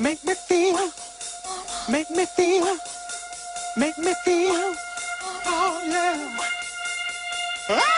Make me feel, make me feel, make me feel, oh yeah. Ah!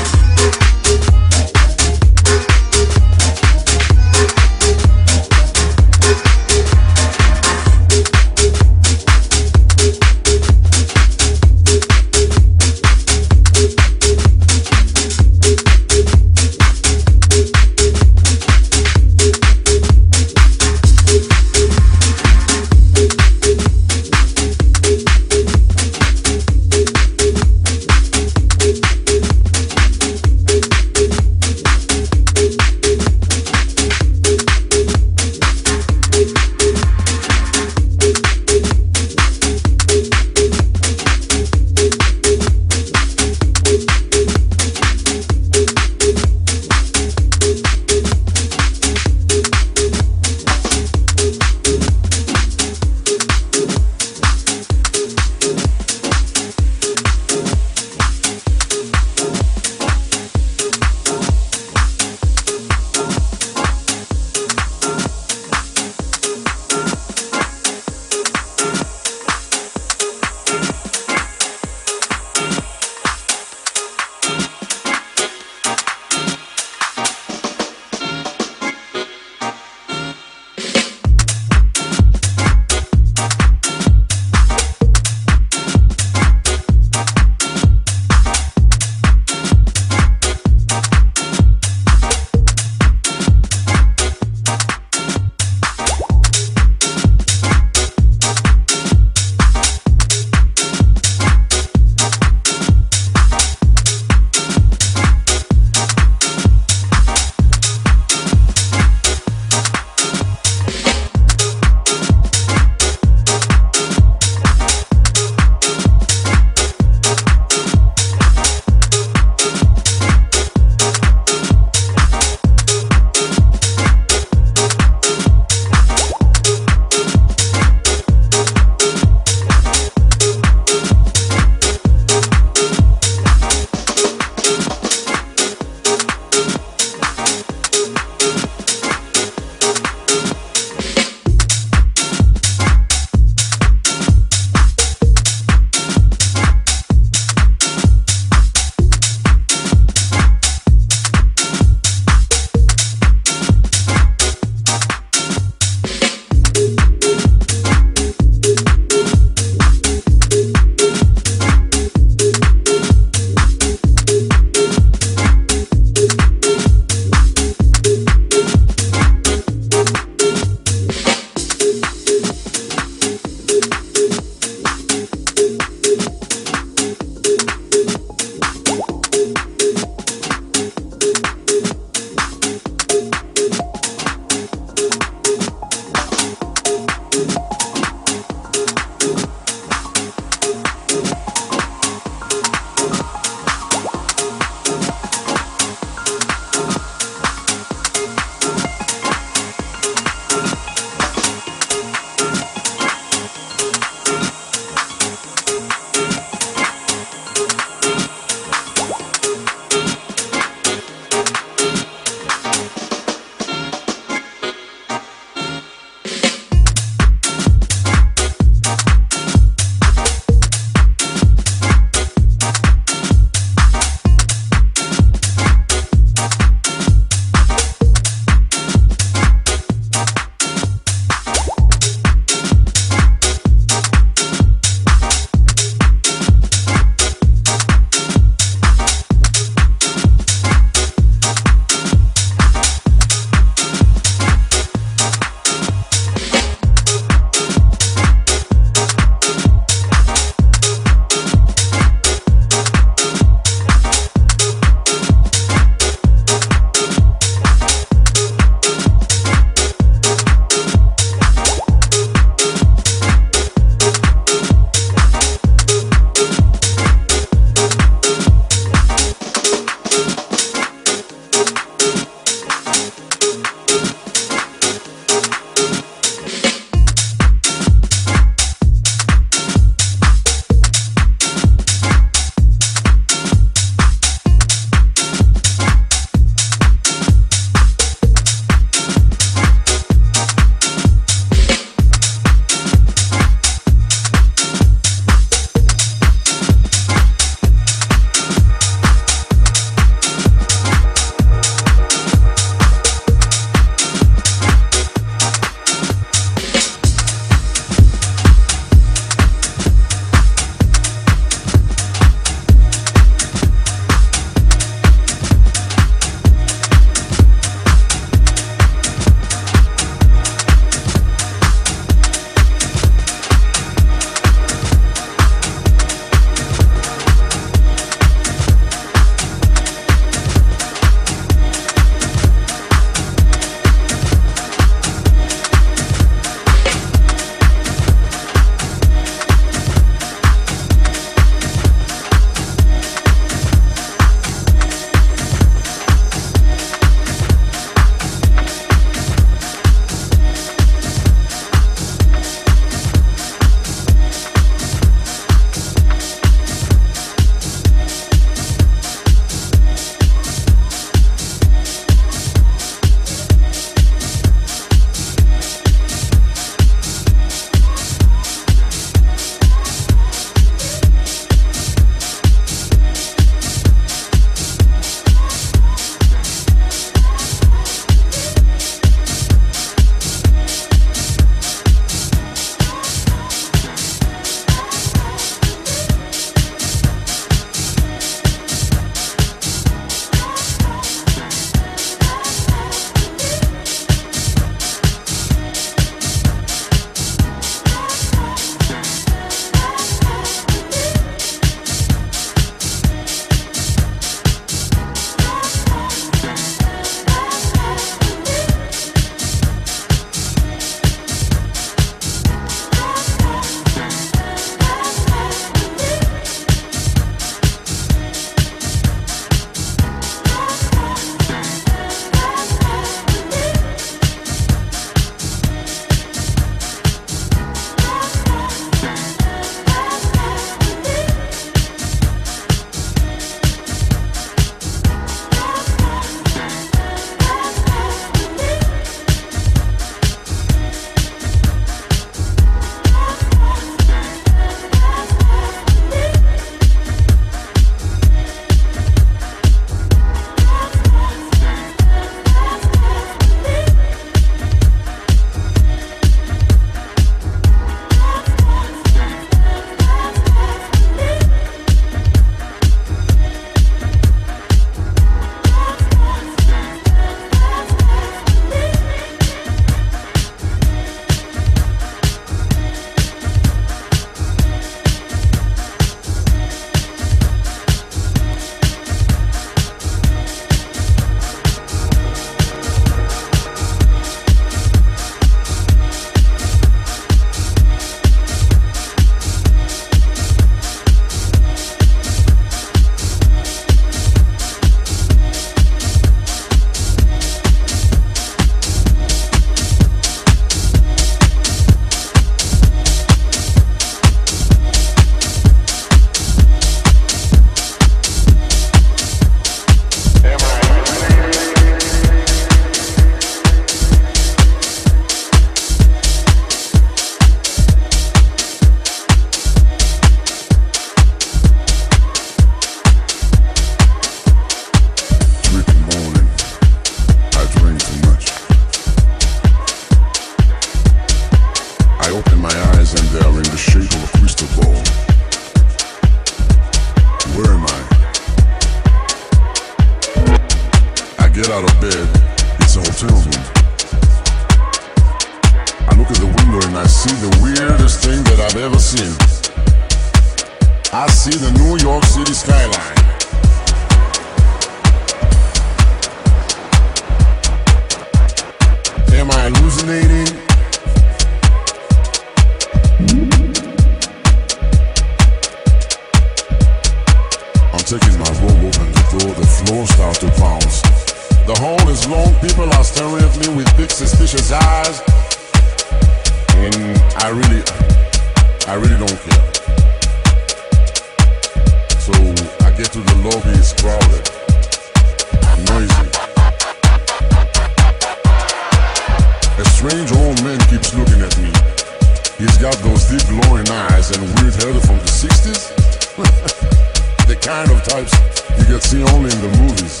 Deep glowing eyes and weird hair from the 60s. the kind of types you get see only in the movies.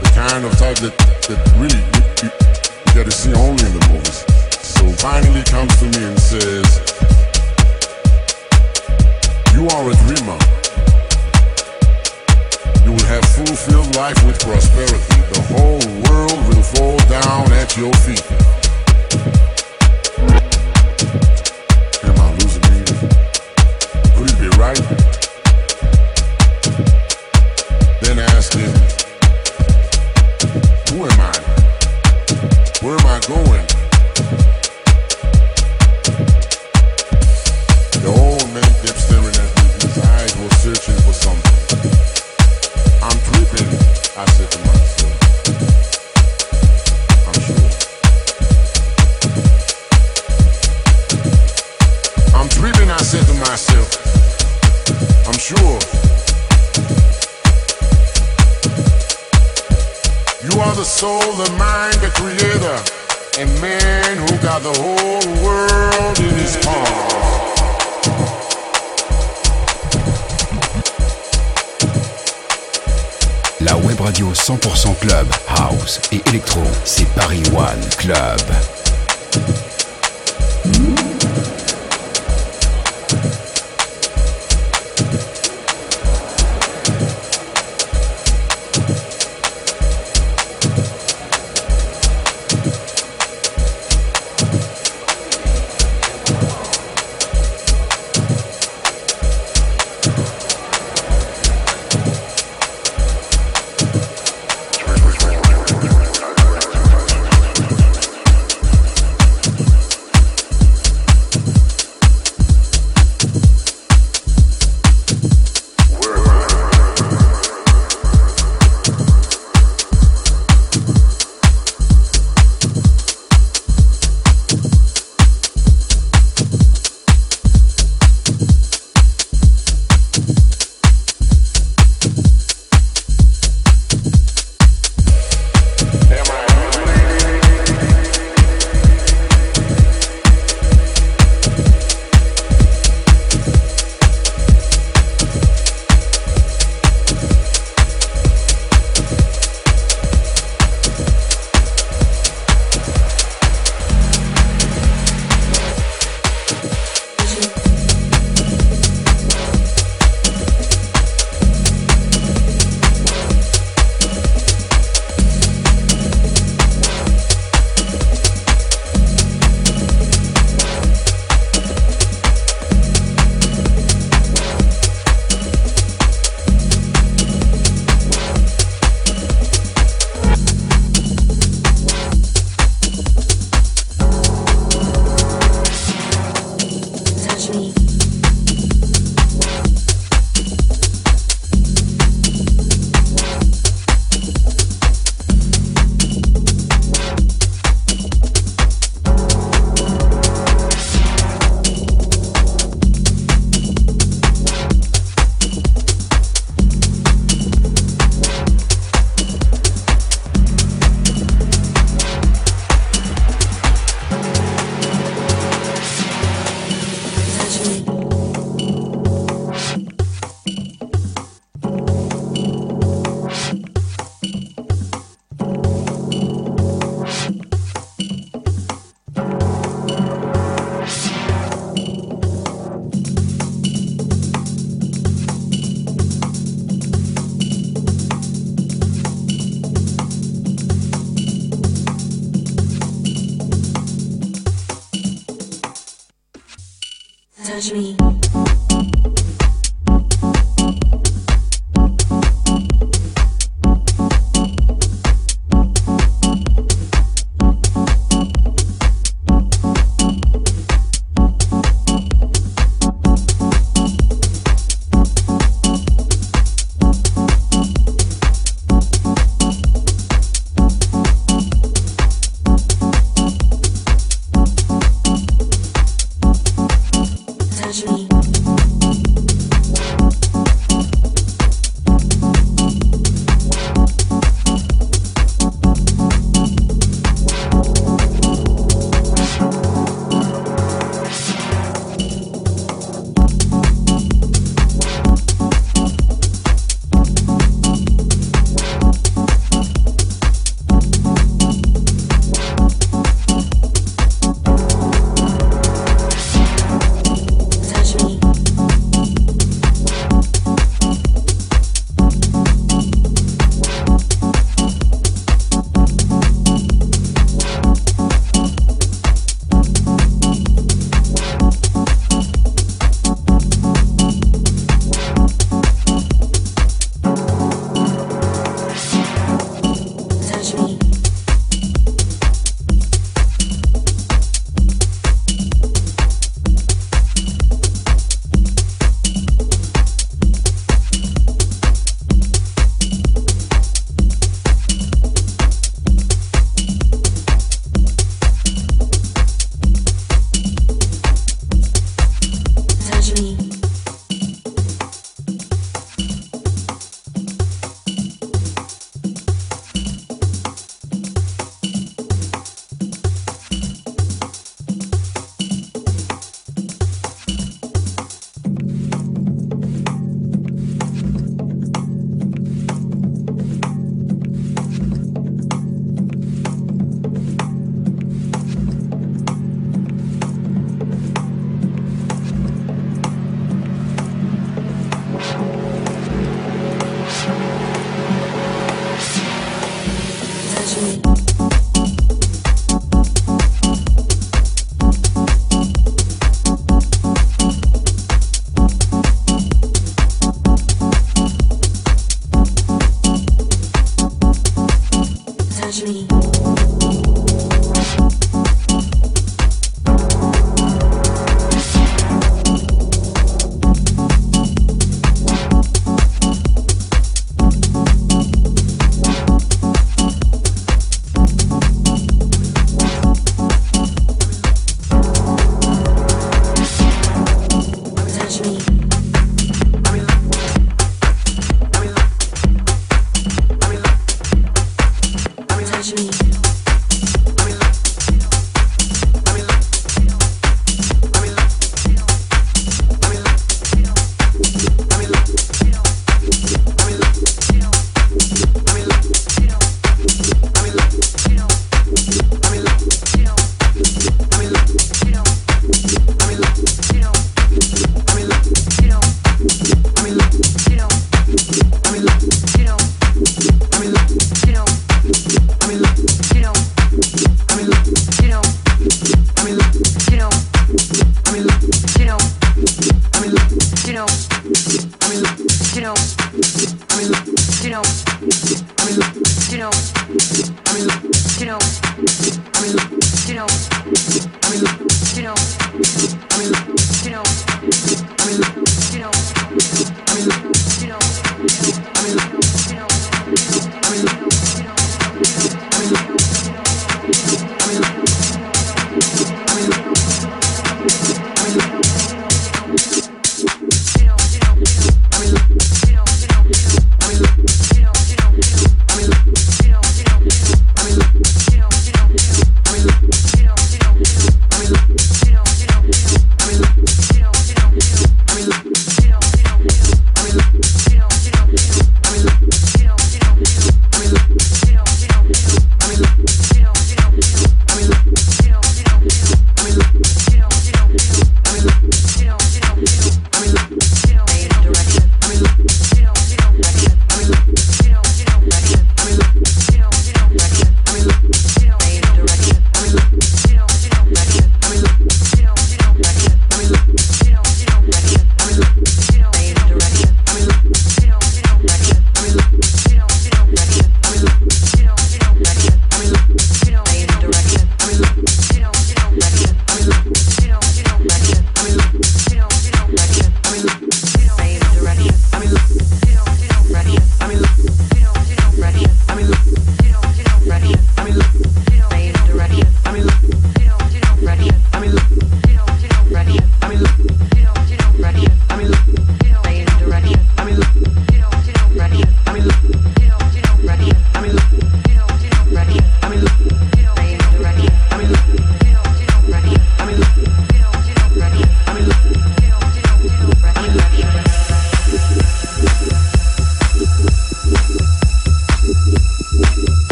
The kind of type that, that really you, you, you get to see only in the movies. So finally comes to me and says, You are a dreamer. You will have fulfilled life with prosperity. The whole world will fall down at your feet. Right? Then asked him, Who am I? Where am I going? Soul, the mind, the creator, a man who got the whole world in his palm. La web radio 100% club, house et électro, c'est Paris One Club.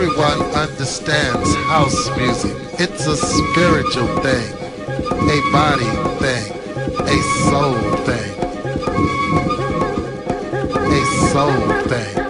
everyone understands house music. It's a spiritual thing, a body thing, a soul thing, a soul thing.